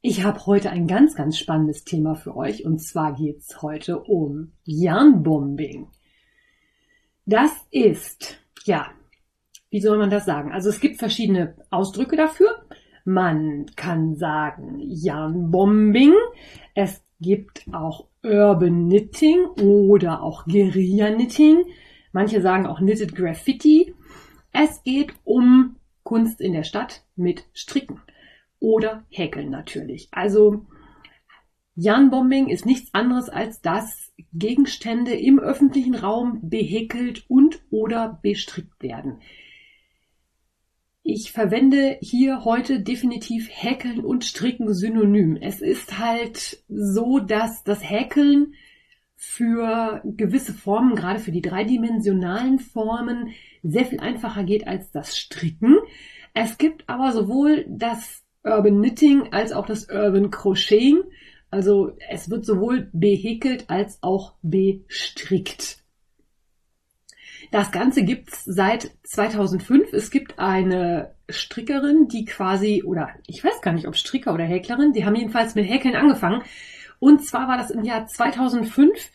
Ich habe heute ein ganz, ganz spannendes Thema für euch und zwar geht es heute um Yarnbombing. Das ist, ja, wie soll man das sagen? Also es gibt verschiedene Ausdrücke dafür. Man kann sagen Yarnbombing. Es gibt auch Urban Knitting oder auch Guerilla Knitting. Manche sagen auch Knitted Graffiti. Es geht um Kunst in der Stadt mit Stricken oder Häkeln natürlich. Also Yarnbombing ist nichts anderes als dass Gegenstände im öffentlichen Raum behäkelt und oder bestrickt werden. Ich verwende hier heute definitiv Häkeln und Stricken synonym. Es ist halt so, dass das Häkeln für gewisse Formen, gerade für die dreidimensionalen Formen, sehr viel einfacher geht als das Stricken. Es gibt aber sowohl das Urban Knitting als auch das Urban Crocheting. Also es wird sowohl behäkelt als auch bestrickt. Das Ganze gibt's seit 2005. Es gibt eine Strickerin, die quasi, oder ich weiß gar nicht, ob Stricker oder Häklerin, die haben jedenfalls mit Häkeln angefangen und zwar war das im Jahr 2005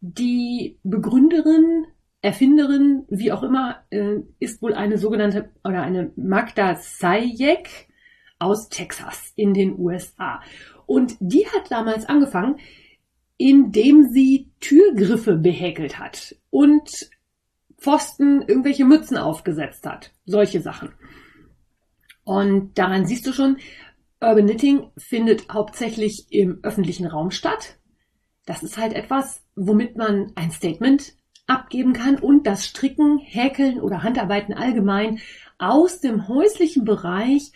die Begründerin, Erfinderin, wie auch immer, äh, ist wohl eine sogenannte oder eine Magda Sayek aus Texas in den USA. Und die hat damals angefangen, indem sie Türgriffe behäkelt hat und Pfosten irgendwelche Mützen aufgesetzt hat. Solche Sachen. Und daran siehst du schon, Urban Knitting findet hauptsächlich im öffentlichen Raum statt. Das ist halt etwas, womit man ein Statement abgeben kann und das Stricken, Häkeln oder Handarbeiten allgemein aus dem häuslichen Bereich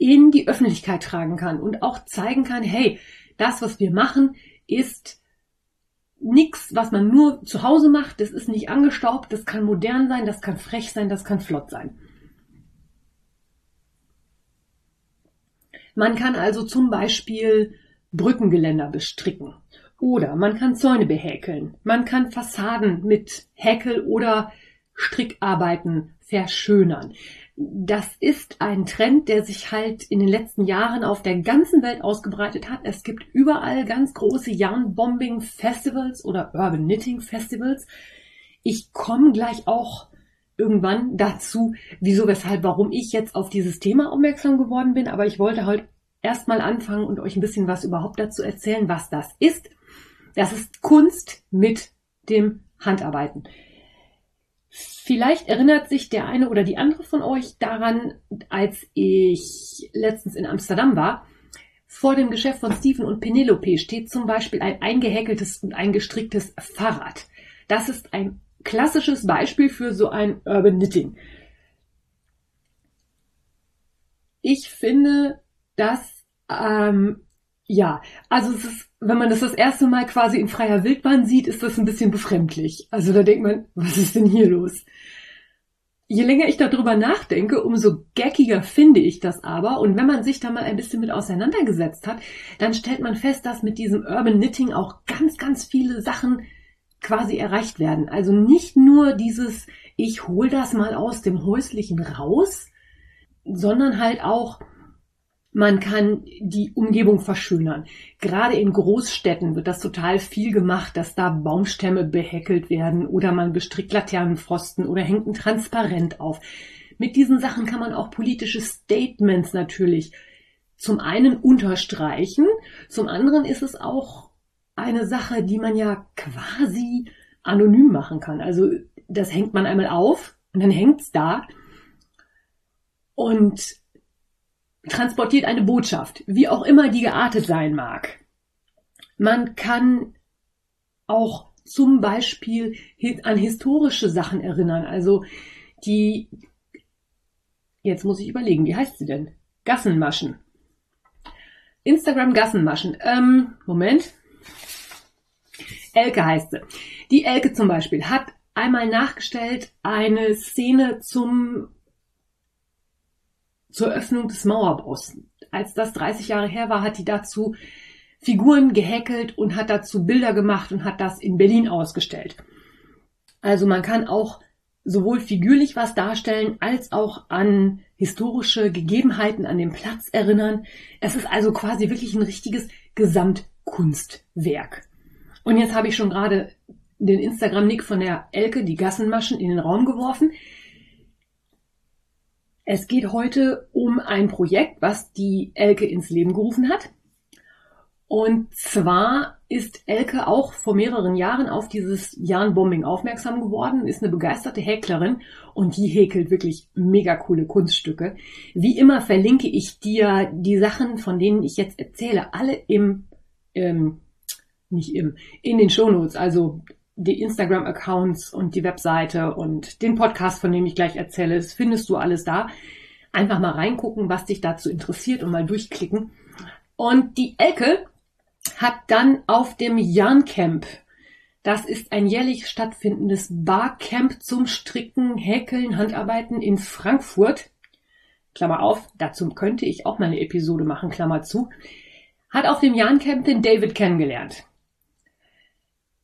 in die Öffentlichkeit tragen kann und auch zeigen kann, hey, das, was wir machen, ist nichts, was man nur zu Hause macht, das ist nicht angestaubt, das kann modern sein, das kann frech sein, das kann flott sein. Man kann also zum Beispiel Brückengeländer bestricken oder man kann Zäune behäkeln. Man kann Fassaden mit Häkel- oder Strickarbeiten verschönern. Das ist ein Trend, der sich halt in den letzten Jahren auf der ganzen Welt ausgebreitet hat. Es gibt überall ganz große Yarn-Bombing Festivals oder Urban Knitting Festivals. Ich komme gleich auch irgendwann dazu, wieso, weshalb, warum ich jetzt auf dieses Thema aufmerksam geworden bin. Aber ich wollte heute erstmal anfangen und euch ein bisschen was überhaupt dazu erzählen, was das ist. Das ist Kunst mit dem Handarbeiten. Vielleicht erinnert sich der eine oder die andere von euch daran, als ich letztens in Amsterdam war. Vor dem Geschäft von Stephen und Penelope steht zum Beispiel ein eingehäkeltes und eingestricktes Fahrrad. Das ist ein klassisches Beispiel für so ein Urban Knitting. Ich finde, dass ähm, ja, also es ist, wenn man das das erste Mal quasi in freier Wildbahn sieht, ist das ein bisschen befremdlich. Also da denkt man, was ist denn hier los? Je länger ich darüber nachdenke, umso geckiger finde ich das aber. Und wenn man sich da mal ein bisschen mit auseinandergesetzt hat, dann stellt man fest, dass mit diesem Urban Knitting auch ganz, ganz viele Sachen quasi erreicht werden. Also nicht nur dieses, ich hol das mal aus dem häuslichen raus, sondern halt auch, man kann die Umgebung verschönern. Gerade in Großstädten wird das total viel gemacht, dass da Baumstämme behäkelt werden oder man bestrickt Laternenpfosten oder hängt ein Transparent auf. Mit diesen Sachen kann man auch politische Statements natürlich zum einen unterstreichen, zum anderen ist es auch eine Sache, die man ja quasi anonym machen kann. Also das hängt man einmal auf und dann hängt's da und transportiert eine Botschaft, wie auch immer die geartet sein mag. Man kann auch zum Beispiel an historische Sachen erinnern. Also die, jetzt muss ich überlegen, wie heißt sie denn? Gassenmaschen. Instagram Gassenmaschen. Ähm, Moment. Elke heißt sie. Die Elke zum Beispiel hat einmal nachgestellt eine Szene zum zur Öffnung des Mauerbaus. Als das 30 Jahre her war, hat die dazu Figuren gehäkelt und hat dazu Bilder gemacht und hat das in Berlin ausgestellt. Also man kann auch sowohl figürlich was darstellen, als auch an historische Gegebenheiten an dem Platz erinnern. Es ist also quasi wirklich ein richtiges Gesamtkunstwerk. Und jetzt habe ich schon gerade den Instagram-Nick von der Elke, die Gassenmaschen, in den Raum geworfen. Es geht heute um ein Projekt, was die Elke ins Leben gerufen hat. Und zwar ist Elke auch vor mehreren Jahren auf dieses Jahn-Bombing aufmerksam geworden, ist eine begeisterte Häklerin und die häkelt wirklich mega coole Kunststücke. Wie immer verlinke ich dir die Sachen, von denen ich jetzt erzähle, alle im, ähm, nicht im, in den Shownotes, also die Instagram-Accounts und die Webseite und den Podcast, von dem ich gleich erzähle, das findest du alles da. Einfach mal reingucken, was dich dazu interessiert und mal durchklicken. Und die Elke hat dann auf dem Jan Camp, das ist ein jährlich stattfindendes Barcamp zum Stricken, Häkeln, Handarbeiten in Frankfurt, Klammer auf, dazu könnte ich auch mal eine Episode machen, Klammer zu, hat auf dem Jan Camp den David kennengelernt.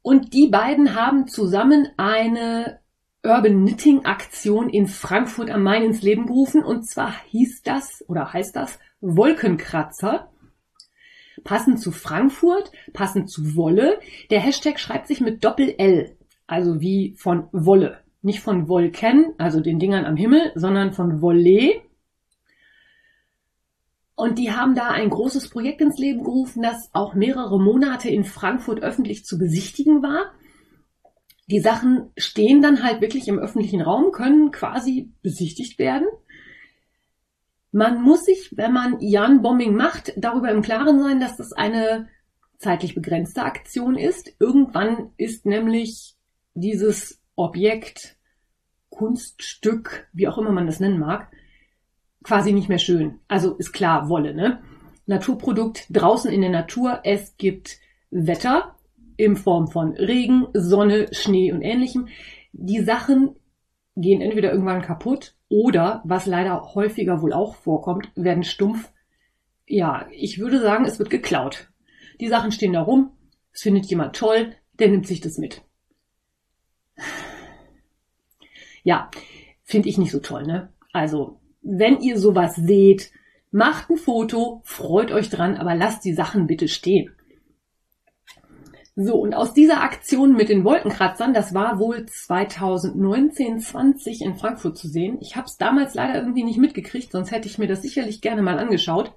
Und die beiden haben zusammen eine Urban Knitting Aktion in Frankfurt am Main ins Leben gerufen. Und zwar hieß das oder heißt das Wolkenkratzer passend zu Frankfurt, passend zu Wolle. Der Hashtag schreibt sich mit Doppel-L, also wie von Wolle. Nicht von Wolken, also den Dingern am Himmel, sondern von Wolle. Und die haben da ein großes Projekt ins Leben gerufen, das auch mehrere Monate in Frankfurt öffentlich zu besichtigen war. Die Sachen stehen dann halt wirklich im öffentlichen Raum, können quasi besichtigt werden. Man muss sich, wenn man Jan Bombing macht, darüber im Klaren sein, dass das eine zeitlich begrenzte Aktion ist. Irgendwann ist nämlich dieses Objekt, Kunststück, wie auch immer man das nennen mag, quasi nicht mehr schön. Also ist klar, Wolle, ne? Naturprodukt draußen in der Natur. Es gibt Wetter in Form von Regen, Sonne, Schnee und ähnlichem. Die Sachen gehen entweder irgendwann kaputt oder, was leider häufiger wohl auch vorkommt, werden stumpf. Ja, ich würde sagen, es wird geklaut. Die Sachen stehen da rum, es findet jemand toll, der nimmt sich das mit. Ja, finde ich nicht so toll, ne? Also, wenn ihr sowas seht, macht ein Foto, freut euch dran, aber lasst die Sachen bitte stehen. So, und aus dieser Aktion mit den Wolkenkratzern, das war wohl 2019, 20 in Frankfurt zu sehen. Ich habe es damals leider irgendwie nicht mitgekriegt, sonst hätte ich mir das sicherlich gerne mal angeschaut.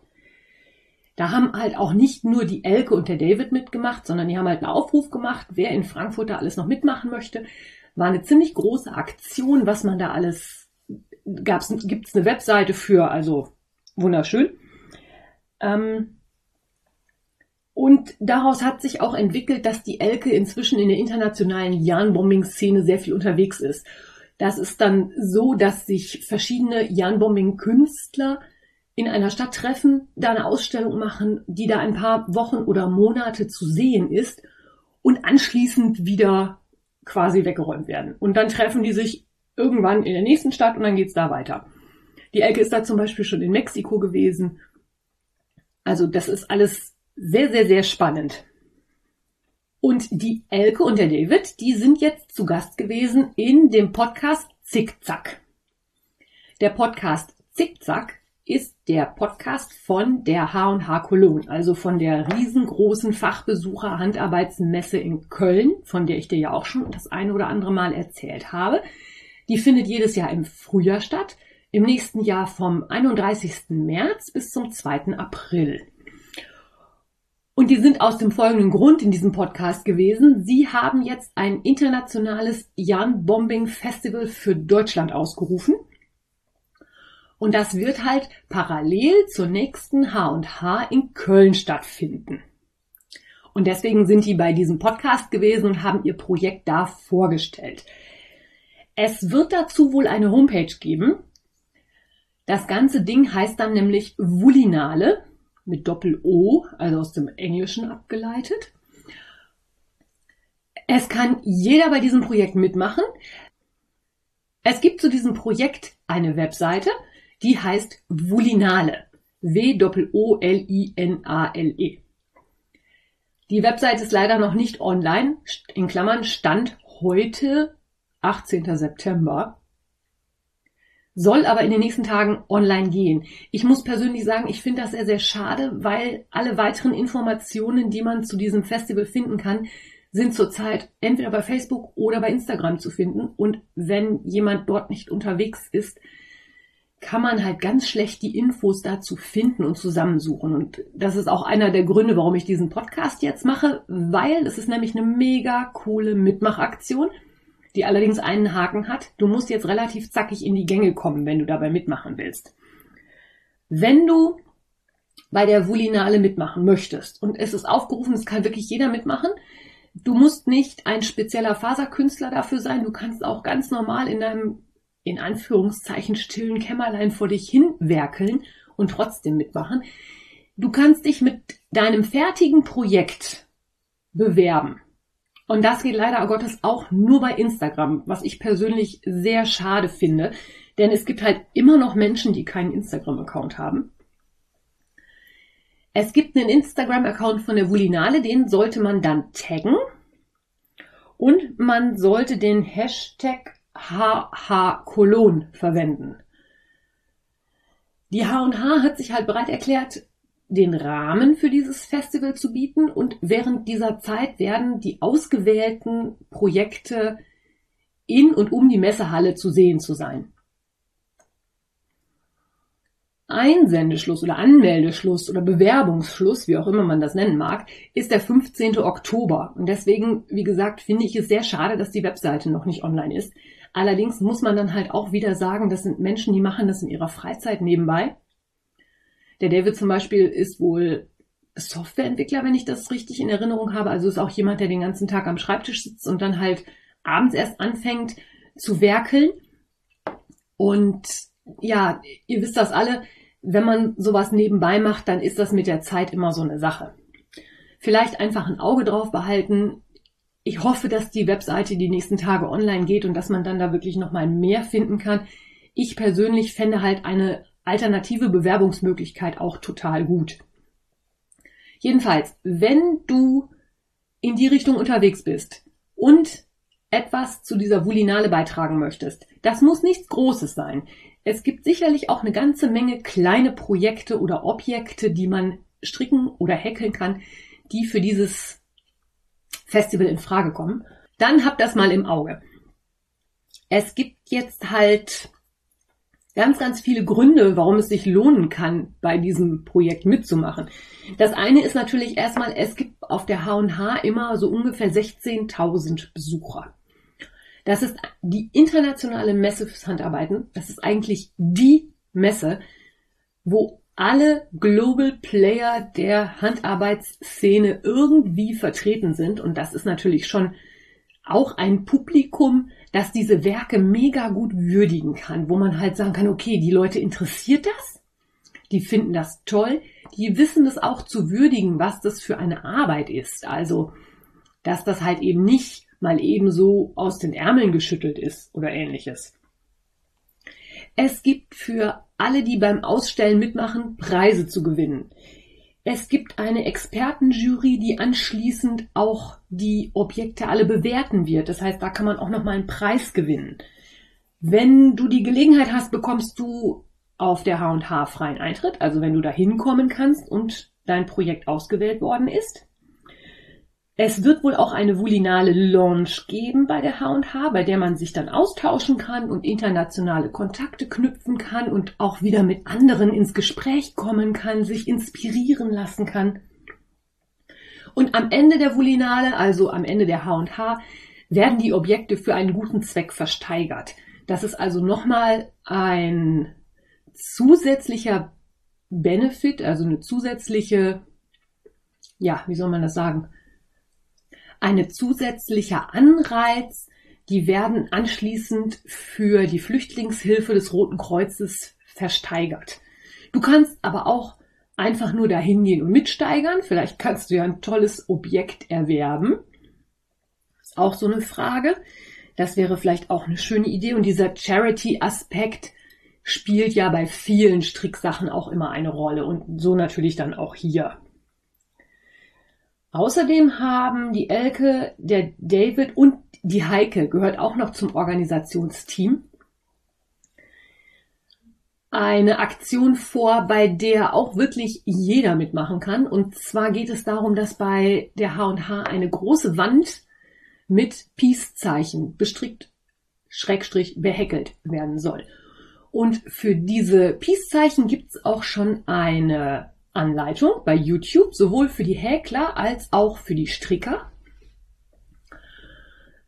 Da haben halt auch nicht nur die Elke und der David mitgemacht, sondern die haben halt einen Aufruf gemacht, wer in Frankfurt da alles noch mitmachen möchte. War eine ziemlich große Aktion, was man da alles gab's, gibt's eine Webseite für, also wunderschön. Ähm, und daraus hat sich auch entwickelt, dass die Elke inzwischen in der internationalen Jahn-Bombing-Szene sehr viel unterwegs ist. Das ist dann so, dass sich verschiedene Jahn-Bombing-Künstler in einer Stadt treffen, da eine Ausstellung machen, die da ein paar Wochen oder Monate zu sehen ist und anschließend wieder quasi weggeräumt werden. Und dann treffen die sich irgendwann in der nächsten Stadt und dann geht's da weiter. Die Elke ist da zum Beispiel schon in Mexiko gewesen. Also das ist alles sehr, sehr, sehr spannend. Und die Elke und der David, die sind jetzt zu Gast gewesen in dem Podcast Zickzack. Der Podcast Zickzack ist der Podcast von der H&H Cologne, also von der riesengroßen Fachbesucher Handarbeitsmesse in Köln, von der ich dir ja auch schon das eine oder andere Mal erzählt habe. Die findet jedes Jahr im Frühjahr statt, im nächsten Jahr vom 31. März bis zum 2. April. Und die sind aus dem folgenden Grund in diesem Podcast gewesen. Sie haben jetzt ein internationales Jan Bombing Festival für Deutschland ausgerufen. Und das wird halt parallel zur nächsten H&H in Köln stattfinden. Und deswegen sind die bei diesem Podcast gewesen und haben ihr Projekt da vorgestellt. Es wird dazu wohl eine Homepage geben. Das ganze Ding heißt dann nämlich Wulinale mit Doppel-O, also aus dem Englischen abgeleitet. Es kann jeder bei diesem Projekt mitmachen. Es gibt zu diesem Projekt eine Webseite, die heißt Vulinale. W-O-L-I-N-A-L-E. Die Webseite ist leider noch nicht online, in Klammern Stand heute, 18. September, soll aber in den nächsten Tagen online gehen. Ich muss persönlich sagen, ich finde das sehr, sehr schade, weil alle weiteren Informationen, die man zu diesem Festival finden kann, sind zurzeit entweder bei Facebook oder bei Instagram zu finden. Und wenn jemand dort nicht unterwegs ist, kann man halt ganz schlecht die Infos dazu finden und zusammensuchen. Und das ist auch einer der Gründe, warum ich diesen Podcast jetzt mache, weil es ist nämlich eine mega coole Mitmachaktion, die allerdings einen Haken hat. Du musst jetzt relativ zackig in die Gänge kommen, wenn du dabei mitmachen willst. Wenn du bei der Vulinale mitmachen möchtest und es ist aufgerufen, es kann wirklich jeder mitmachen, Du musst nicht ein spezieller Faserkünstler dafür sein. Du kannst auch ganz normal in deinem in Anführungszeichen stillen Kämmerlein vor dich hinwerkeln und trotzdem mitmachen. Du kannst dich mit deinem fertigen Projekt bewerben. Und das geht leider Gottes auch nur bei Instagram, was ich persönlich sehr schade finde. Denn es gibt halt immer noch Menschen, die keinen Instagram-Account haben. Es gibt einen Instagram-Account von der Vulinale, den sollte man dann taggen. Und man sollte den Hashtag HH Cologne verwenden. Die H&H hat sich halt bereit erklärt, den Rahmen für dieses Festival zu bieten und während dieser Zeit werden die ausgewählten Projekte in und um die Messehalle zu sehen zu sein. Einsendeschluss oder Anmeldeschluss oder Bewerbungsschluss, wie auch immer man das nennen mag, ist der 15. Oktober. Und deswegen, wie gesagt, finde ich es sehr schade, dass die Webseite noch nicht online ist. Allerdings muss man dann halt auch wieder sagen, das sind Menschen, die machen das in ihrer Freizeit nebenbei. Der David zum Beispiel ist wohl Softwareentwickler, wenn ich das richtig in Erinnerung habe. Also ist auch jemand, der den ganzen Tag am Schreibtisch sitzt und dann halt abends erst anfängt zu werkeln. Und ja, ihr wisst das alle, wenn man sowas nebenbei macht, dann ist das mit der Zeit immer so eine Sache. Vielleicht einfach ein Auge drauf behalten, ich hoffe, dass die Webseite die nächsten Tage online geht und dass man dann da wirklich nochmal mehr finden kann. Ich persönlich fände halt eine alternative Bewerbungsmöglichkeit auch total gut. Jedenfalls, wenn du in die Richtung unterwegs bist und etwas zu dieser Vulinale beitragen möchtest, das muss nichts Großes sein. Es gibt sicherlich auch eine ganze Menge kleine Projekte oder Objekte, die man stricken oder häkeln kann, die für dieses Festival in Frage kommen, dann habt das mal im Auge. Es gibt jetzt halt ganz, ganz viele Gründe, warum es sich lohnen kann, bei diesem Projekt mitzumachen. Das eine ist natürlich erstmal, es gibt auf der H&H immer so ungefähr 16.000 Besucher. Das ist die internationale Messe fürs Handarbeiten. Das ist eigentlich die Messe, wo alle Global Player der Handarbeitsszene irgendwie vertreten sind. Und das ist natürlich schon auch ein Publikum, das diese Werke mega gut würdigen kann, wo man halt sagen kann, okay, die Leute interessiert das, die finden das toll, die wissen es auch zu würdigen, was das für eine Arbeit ist. Also, dass das halt eben nicht mal eben so aus den Ärmeln geschüttelt ist oder ähnliches. Es gibt für alle, die beim Ausstellen mitmachen, Preise zu gewinnen. Es gibt eine Expertenjury, die anschließend auch die Objekte alle bewerten wird. Das heißt, da kann man auch nochmal einen Preis gewinnen. Wenn du die Gelegenheit hast, bekommst du auf der H&H freien Eintritt, also wenn du da hinkommen kannst und dein Projekt ausgewählt worden ist. Es wird wohl auch eine Vulinale Launch geben bei der H&H, bei der man sich dann austauschen kann und internationale Kontakte knüpfen kann und auch wieder mit anderen ins Gespräch kommen kann, sich inspirieren lassen kann. Und am Ende der Vulinale, also am Ende der H&H, werden die Objekte für einen guten Zweck versteigert. Das ist also nochmal ein zusätzlicher Benefit, also eine zusätzliche, ja, wie soll man das sagen? Eine zusätzlicher Anreiz. Die werden anschließend für die Flüchtlingshilfe des Roten Kreuzes versteigert. Du kannst aber auch einfach nur dahin gehen und mitsteigern. Vielleicht kannst du ja ein tolles Objekt erwerben. Ist auch so eine Frage. Das wäre vielleicht auch eine schöne Idee. Und dieser Charity-Aspekt spielt ja bei vielen Stricksachen auch immer eine Rolle und so natürlich dann auch hier. Außerdem haben die Elke, der David und die Heike gehört auch noch zum Organisationsteam eine Aktion vor, bei der auch wirklich jeder mitmachen kann. Und zwar geht es darum, dass bei der H&H eine große Wand mit Peace-Zeichen bestrickt, schrägstrich behäkelt werden soll. Und für diese Peace-Zeichen gibt es auch schon eine Anleitung bei YouTube, sowohl für die Häkler als auch für die Stricker,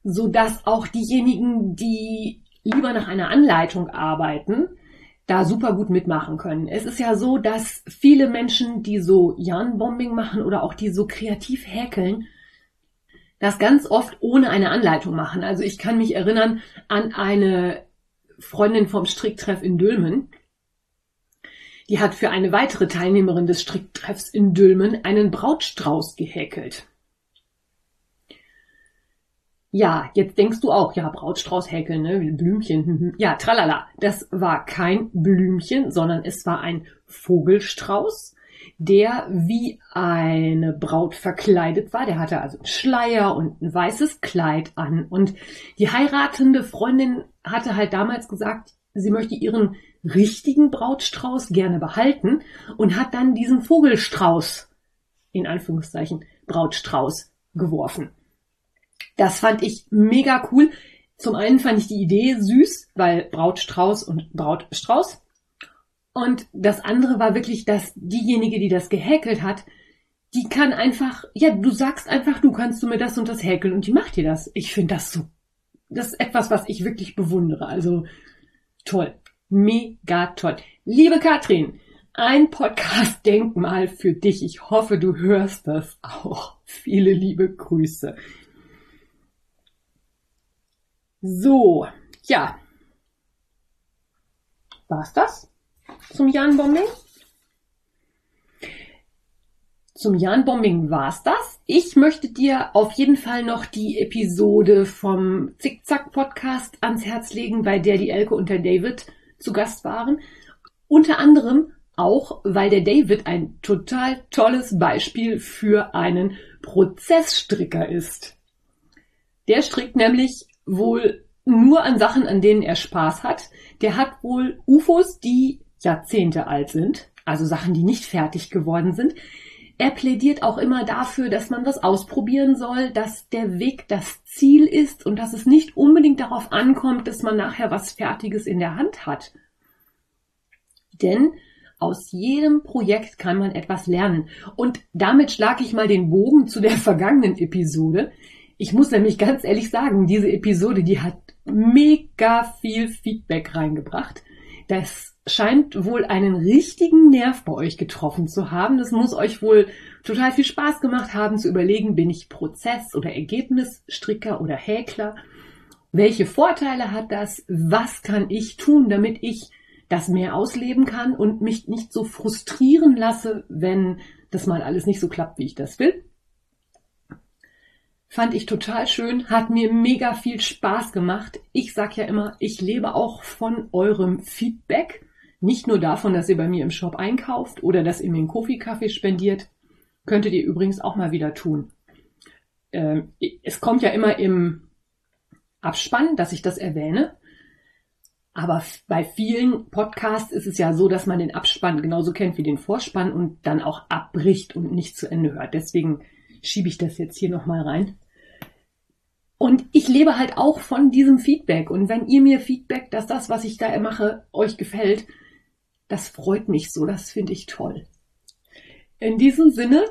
so dass auch diejenigen, die lieber nach einer Anleitung arbeiten, da super gut mitmachen können. Es ist ja so, dass viele Menschen, die so Yarnbombing machen oder auch die so kreativ häkeln, das ganz oft ohne eine Anleitung machen. Also ich kann mich erinnern an eine Freundin vom Stricktreff in Dülmen. Die hat für eine weitere Teilnehmerin des Stricktreffs in Dülmen einen Brautstrauß gehäkelt. Ja, jetzt denkst du auch, ja, Brautstrauß häkeln, ne, Blümchen. Hm, hm. Ja, tralala. Das war kein Blümchen, sondern es war ein Vogelstrauß, der wie eine Braut verkleidet war. Der hatte also einen Schleier und ein weißes Kleid an. Und die heiratende Freundin hatte halt damals gesagt, sie möchte ihren richtigen Brautstrauß gerne behalten und hat dann diesen Vogelstrauß, in Anführungszeichen, Brautstrauß geworfen. Das fand ich mega cool. Zum einen fand ich die Idee süß, weil Brautstrauß und Brautstrauß. Und das andere war wirklich, dass diejenige, die das gehäkelt hat, die kann einfach, ja, du sagst einfach, du kannst du mir das und das häkeln und die macht dir das. Ich finde das so, das ist etwas, was ich wirklich bewundere. Also toll, mega. Liebe Katrin, ein Podcast-Denkmal für dich. Ich hoffe, du hörst das auch. Viele liebe Grüße. So, ja. War's das zum Jan-Bombing? Zum Jan-Bombing war's das. Ich möchte dir auf jeden Fall noch die Episode vom Zickzack-Podcast ans Herz legen, bei der die Elke und der David zu Gast waren. Unter anderem auch, weil der David ein total tolles Beispiel für einen Prozessstricker ist. Der strickt nämlich wohl nur an Sachen, an denen er Spaß hat. Der hat wohl UFOs, die Jahrzehnte alt sind, also Sachen, die nicht fertig geworden sind. Er plädiert auch immer dafür, dass man was ausprobieren soll, dass der Weg das Ziel ist und dass es nicht unbedingt darauf ankommt, dass man nachher was Fertiges in der Hand hat. Denn aus jedem Projekt kann man etwas lernen. Und damit schlage ich mal den Bogen zu der vergangenen Episode. Ich muss nämlich ganz ehrlich sagen, diese Episode, die hat mega viel Feedback reingebracht. Das scheint wohl einen richtigen Nerv bei euch getroffen zu haben. Das muss euch wohl total viel Spaß gemacht haben zu überlegen, bin ich Prozess- oder Ergebnisstricker oder Häkler? Welche Vorteile hat das? Was kann ich tun, damit ich das mehr ausleben kann und mich nicht so frustrieren lasse, wenn das mal alles nicht so klappt, wie ich das will? Fand ich total schön, hat mir mega viel Spaß gemacht. Ich sag ja immer, ich lebe auch von eurem Feedback. Nicht nur davon, dass ihr bei mir im Shop einkauft oder dass ihr mir einen Kofi-Kaffee spendiert. Könntet ihr übrigens auch mal wieder tun. Ähm, es kommt ja immer im Abspann, dass ich das erwähne. Aber bei vielen Podcasts ist es ja so, dass man den Abspann genauso kennt wie den Vorspann und dann auch abbricht und nicht zu Ende hört. Deswegen schiebe ich das jetzt hier nochmal rein. Und ich lebe halt auch von diesem Feedback. Und wenn ihr mir Feedback, dass das, was ich da mache, euch gefällt, das freut mich so. Das finde ich toll. In diesem Sinne,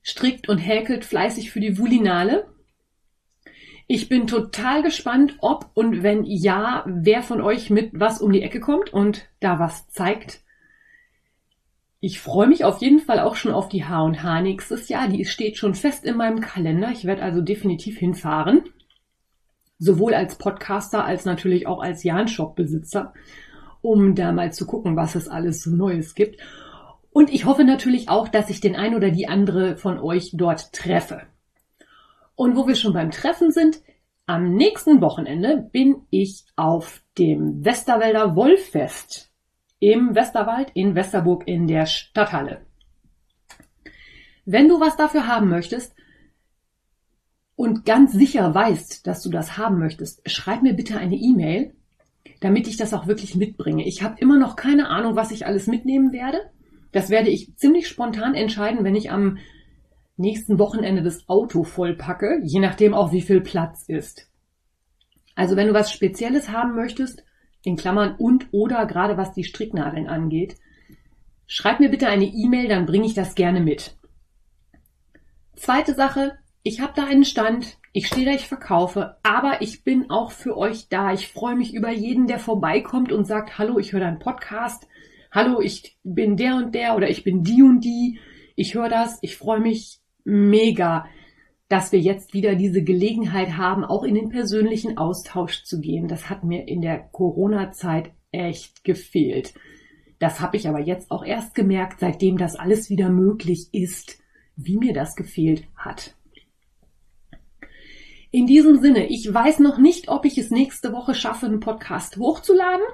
strickt und häkelt fleißig für die Vulinale. Ich bin total gespannt, ob und wenn ja, wer von euch mit was um die Ecke kommt und da was zeigt. Ich freue mich auf jeden Fall auch schon auf die H&H nächstes Jahr. Die steht schon fest in meinem Kalender. Ich werde also definitiv hinfahren. Sowohl als Podcaster als natürlich auch als Jahn-Shop-Besitzer, um da mal zu gucken, was es alles so Neues gibt. Und ich hoffe natürlich auch, dass ich den ein oder die andere von euch dort treffe. Und wo wir schon beim Treffen sind, am nächsten Wochenende bin ich auf dem Westerwälder Wollfest im Westerwald in Westerburg in der Stadthalle. Wenn du was dafür haben möchtest und ganz sicher weißt, dass du das haben möchtest, schreib mir bitte eine E-Mail, damit ich das auch wirklich mitbringe. Ich habe immer noch keine Ahnung, was ich alles mitnehmen werde. Das werde ich ziemlich spontan entscheiden, wenn ich am nächsten Wochenende das Auto vollpacke, je nachdem auch wie viel Platz ist. Also wenn du was Spezielles haben möchtest, in Klammern und oder gerade was die Stricknadeln angeht, schreib mir bitte eine E-Mail, dann bringe ich das gerne mit. Zweite Sache, ich habe da einen Stand, ich stehe da, ich verkaufe, aber ich bin auch für euch da. Ich freue mich über jeden, der vorbeikommt und sagt, hallo, ich höre deinen Podcast. Hallo, ich bin der und der oder ich bin die und die, ich höre das, ich freue mich mega, dass wir jetzt wieder diese Gelegenheit haben, auch in den persönlichen Austausch zu gehen. Das hat mir in der Corona-Zeit echt gefehlt. Das habe ich aber jetzt auch erst gemerkt, seitdem das alles wieder möglich ist, wie mir das gefehlt hat. In diesem Sinne, ich weiß noch nicht, ob ich es nächste Woche schaffe, einen Podcast hochzuladen.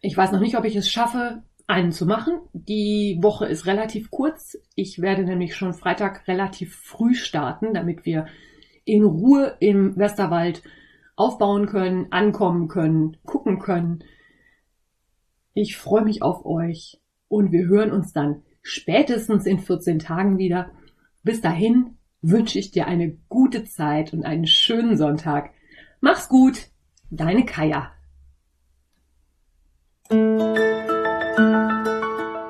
Ich weiß noch nicht, ob ich es schaffe, einen zu machen. Die Woche ist relativ kurz. Ich werde nämlich schon Freitag relativ früh starten, damit wir in Ruhe im Westerwald aufbauen können, ankommen können, gucken können. Ich freue mich auf euch und wir hören uns dann spätestens in 14 Tagen wieder. Bis dahin wünsche ich dir eine gute Zeit und einen schönen Sonntag. Mach's gut, deine Kaya.